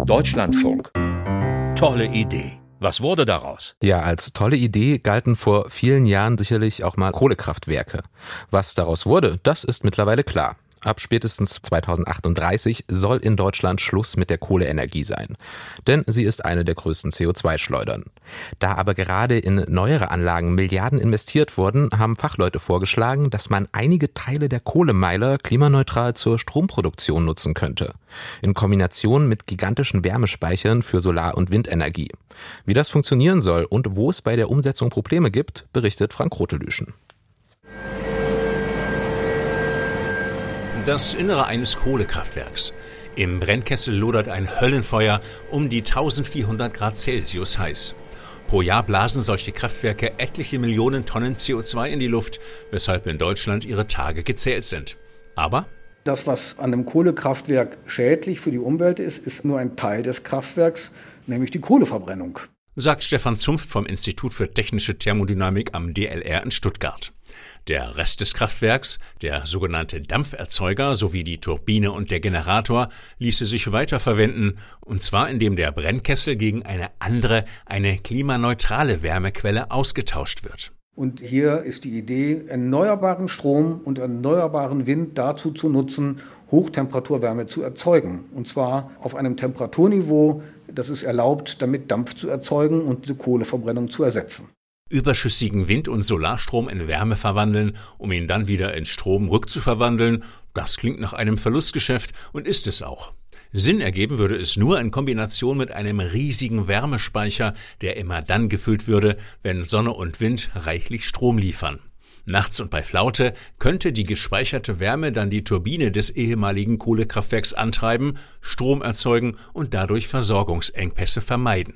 Deutschlandfunk. Tolle Idee. Was wurde daraus? Ja, als tolle Idee galten vor vielen Jahren sicherlich auch mal Kohlekraftwerke. Was daraus wurde, das ist mittlerweile klar. Ab spätestens 2038 soll in Deutschland Schluss mit der Kohleenergie sein. Denn sie ist eine der größten CO2-Schleudern. Da aber gerade in neuere Anlagen Milliarden investiert wurden, haben Fachleute vorgeschlagen, dass man einige Teile der Kohlemeiler klimaneutral zur Stromproduktion nutzen könnte. In Kombination mit gigantischen Wärmespeichern für Solar- und Windenergie. Wie das funktionieren soll und wo es bei der Umsetzung Probleme gibt, berichtet Frank Rotelüschen. Das Innere eines Kohlekraftwerks. Im Brennkessel lodert ein Höllenfeuer um die 1400 Grad Celsius heiß. Pro Jahr blasen solche Kraftwerke etliche Millionen Tonnen CO2 in die Luft, weshalb in Deutschland ihre Tage gezählt sind. Aber das, was an einem Kohlekraftwerk schädlich für die Umwelt ist, ist nur ein Teil des Kraftwerks, nämlich die Kohleverbrennung. Sagt Stefan Zunft vom Institut für Technische Thermodynamik am DLR in Stuttgart. Der Rest des Kraftwerks, der sogenannte Dampferzeuger sowie die Turbine und der Generator ließe sich weiterverwenden, und zwar indem der Brennkessel gegen eine andere, eine klimaneutrale Wärmequelle ausgetauscht wird. Und hier ist die Idee, erneuerbaren Strom und erneuerbaren Wind dazu zu nutzen, Hochtemperaturwärme zu erzeugen. Und zwar auf einem Temperaturniveau, das es erlaubt, damit Dampf zu erzeugen und diese Kohleverbrennung zu ersetzen überschüssigen Wind- und Solarstrom in Wärme verwandeln, um ihn dann wieder in Strom rückzuverwandeln, das klingt nach einem Verlustgeschäft und ist es auch. Sinn ergeben würde es nur in Kombination mit einem riesigen Wärmespeicher, der immer dann gefüllt würde, wenn Sonne und Wind reichlich Strom liefern. Nachts und bei Flaute könnte die gespeicherte Wärme dann die Turbine des ehemaligen Kohlekraftwerks antreiben, Strom erzeugen und dadurch Versorgungsengpässe vermeiden.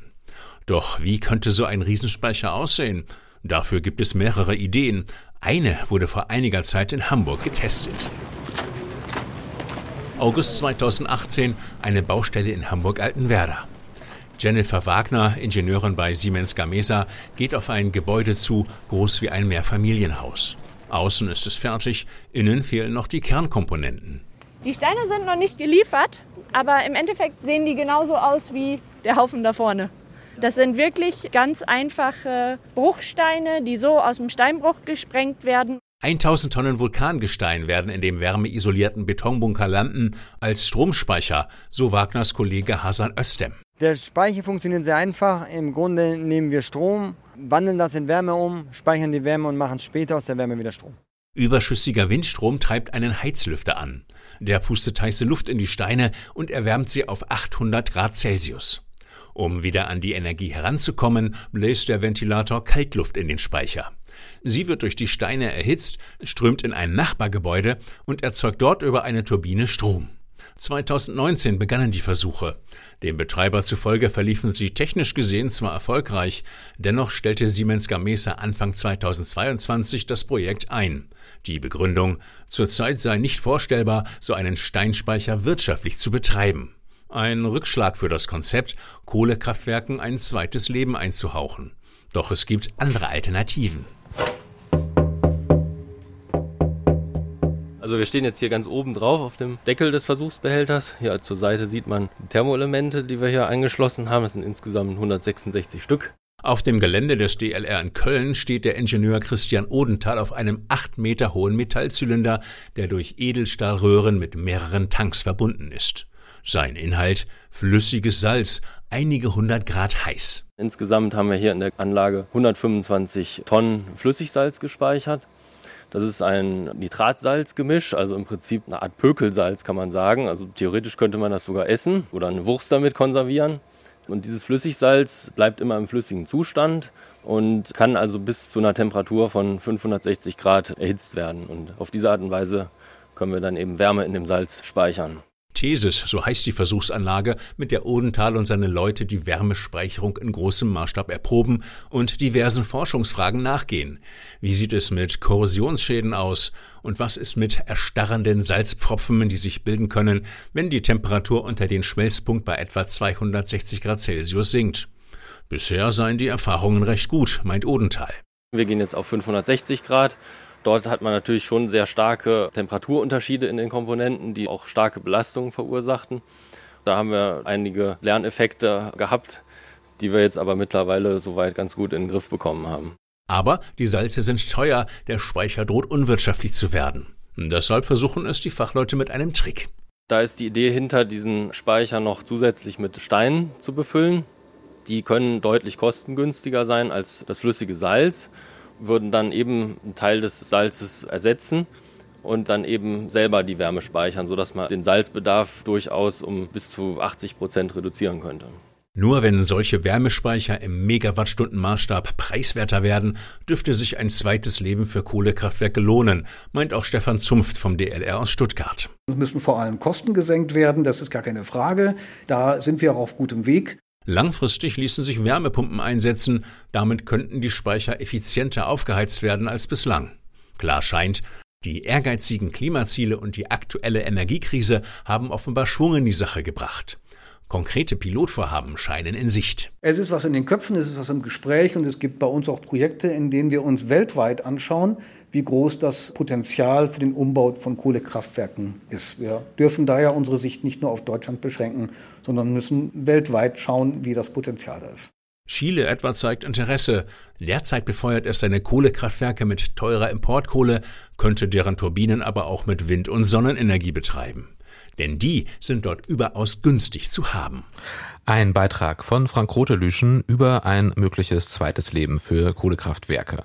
Doch wie könnte so ein Riesenspeicher aussehen? Dafür gibt es mehrere Ideen. Eine wurde vor einiger Zeit in Hamburg getestet. August 2018, eine Baustelle in Hamburg-Altenwerder. Jennifer Wagner, Ingenieurin bei Siemens Gamesa, geht auf ein Gebäude zu, groß wie ein Mehrfamilienhaus. Außen ist es fertig, innen fehlen noch die Kernkomponenten. Die Steine sind noch nicht geliefert, aber im Endeffekt sehen die genauso aus wie der Haufen da vorne. Das sind wirklich ganz einfache Bruchsteine, die so aus dem Steinbruch gesprengt werden. 1000 Tonnen Vulkangestein werden in dem wärmeisolierten Betonbunker landen als Stromspeicher, so Wagners Kollege Hasan Östem. Der Speicher funktioniert sehr einfach. Im Grunde nehmen wir Strom, wandeln das in Wärme um, speichern die Wärme und machen später aus der Wärme wieder Strom. Überschüssiger Windstrom treibt einen Heizlüfter an. Der pustet heiße Luft in die Steine und erwärmt sie auf 800 Grad Celsius. Um wieder an die Energie heranzukommen, bläst der Ventilator Kaltluft in den Speicher. Sie wird durch die Steine erhitzt, strömt in ein Nachbargebäude und erzeugt dort über eine Turbine Strom. 2019 begannen die Versuche. Dem Betreiber zufolge verliefen sie technisch gesehen zwar erfolgreich, dennoch stellte Siemens Gamesa Anfang 2022 das Projekt ein. Die Begründung, zurzeit sei nicht vorstellbar, so einen Steinspeicher wirtschaftlich zu betreiben. Ein Rückschlag für das Konzept, Kohlekraftwerken ein zweites Leben einzuhauchen. Doch es gibt andere Alternativen. Also wir stehen jetzt hier ganz oben drauf auf dem Deckel des Versuchsbehälters. Hier zur Seite sieht man die Thermoelemente, die wir hier angeschlossen haben. Es sind insgesamt 166 Stück. Auf dem Gelände des DLR in Köln steht der Ingenieur Christian Odenthal auf einem acht Meter hohen Metallzylinder, der durch Edelstahlröhren mit mehreren Tanks verbunden ist. Sein Inhalt flüssiges Salz, einige hundert Grad heiß. Insgesamt haben wir hier in der Anlage 125 Tonnen Flüssigsalz gespeichert. Das ist ein Nitratsalzgemisch, also im Prinzip eine Art Pökelsalz kann man sagen. Also theoretisch könnte man das sogar essen oder eine Wurst damit konservieren. Und dieses Flüssigsalz bleibt immer im flüssigen Zustand und kann also bis zu einer Temperatur von 560 Grad erhitzt werden. Und auf diese Art und Weise können wir dann eben Wärme in dem Salz speichern. Thesis, so heißt die Versuchsanlage, mit der Odenthal und seine Leute die Wärmespeicherung in großem Maßstab erproben und diversen Forschungsfragen nachgehen. Wie sieht es mit Korrosionsschäden aus? Und was ist mit erstarrenden Salzpfropfen, die sich bilden können, wenn die Temperatur unter den Schmelzpunkt bei etwa 260 Grad Celsius sinkt? Bisher seien die Erfahrungen recht gut, meint Odenthal. Wir gehen jetzt auf 560 Grad Dort hat man natürlich schon sehr starke Temperaturunterschiede in den Komponenten, die auch starke Belastungen verursachten. Da haben wir einige Lerneffekte gehabt, die wir jetzt aber mittlerweile soweit ganz gut in den Griff bekommen haben. Aber die Salze sind teuer, der Speicher droht unwirtschaftlich zu werden. Deshalb versuchen es die Fachleute mit einem Trick. Da ist die Idee hinter, diesen Speicher noch zusätzlich mit Steinen zu befüllen. Die können deutlich kostengünstiger sein als das flüssige Salz, würden dann eben einen Teil des Salzes ersetzen und dann eben selber die Wärme speichern, sodass man den Salzbedarf durchaus um bis zu 80 Prozent reduzieren könnte. Nur wenn solche Wärmespeicher im Megawattstundenmaßstab preiswerter werden, dürfte sich ein zweites Leben für Kohlekraftwerke lohnen, meint auch Stefan Zunft vom DLR aus Stuttgart. Es müssen vor allem Kosten gesenkt werden, das ist gar keine Frage. Da sind wir auch auf gutem Weg. Langfristig ließen sich Wärmepumpen einsetzen, damit könnten die Speicher effizienter aufgeheizt werden als bislang. Klar scheint, die ehrgeizigen Klimaziele und die aktuelle Energiekrise haben offenbar Schwung in die Sache gebracht. Konkrete Pilotvorhaben scheinen in Sicht. Es ist was in den Köpfen, es ist was im Gespräch und es gibt bei uns auch Projekte, in denen wir uns weltweit anschauen, wie groß das Potenzial für den Umbau von Kohlekraftwerken ist. Wir dürfen daher unsere Sicht nicht nur auf Deutschland beschränken, sondern müssen weltweit schauen, wie das Potenzial da ist. Chile etwa zeigt Interesse. Derzeit befeuert es seine Kohlekraftwerke mit teurer Importkohle, könnte deren Turbinen aber auch mit Wind- und Sonnenenergie betreiben denn die sind dort überaus günstig zu haben. Ein Beitrag von Frank Rotelüschen über ein mögliches zweites Leben für Kohlekraftwerke.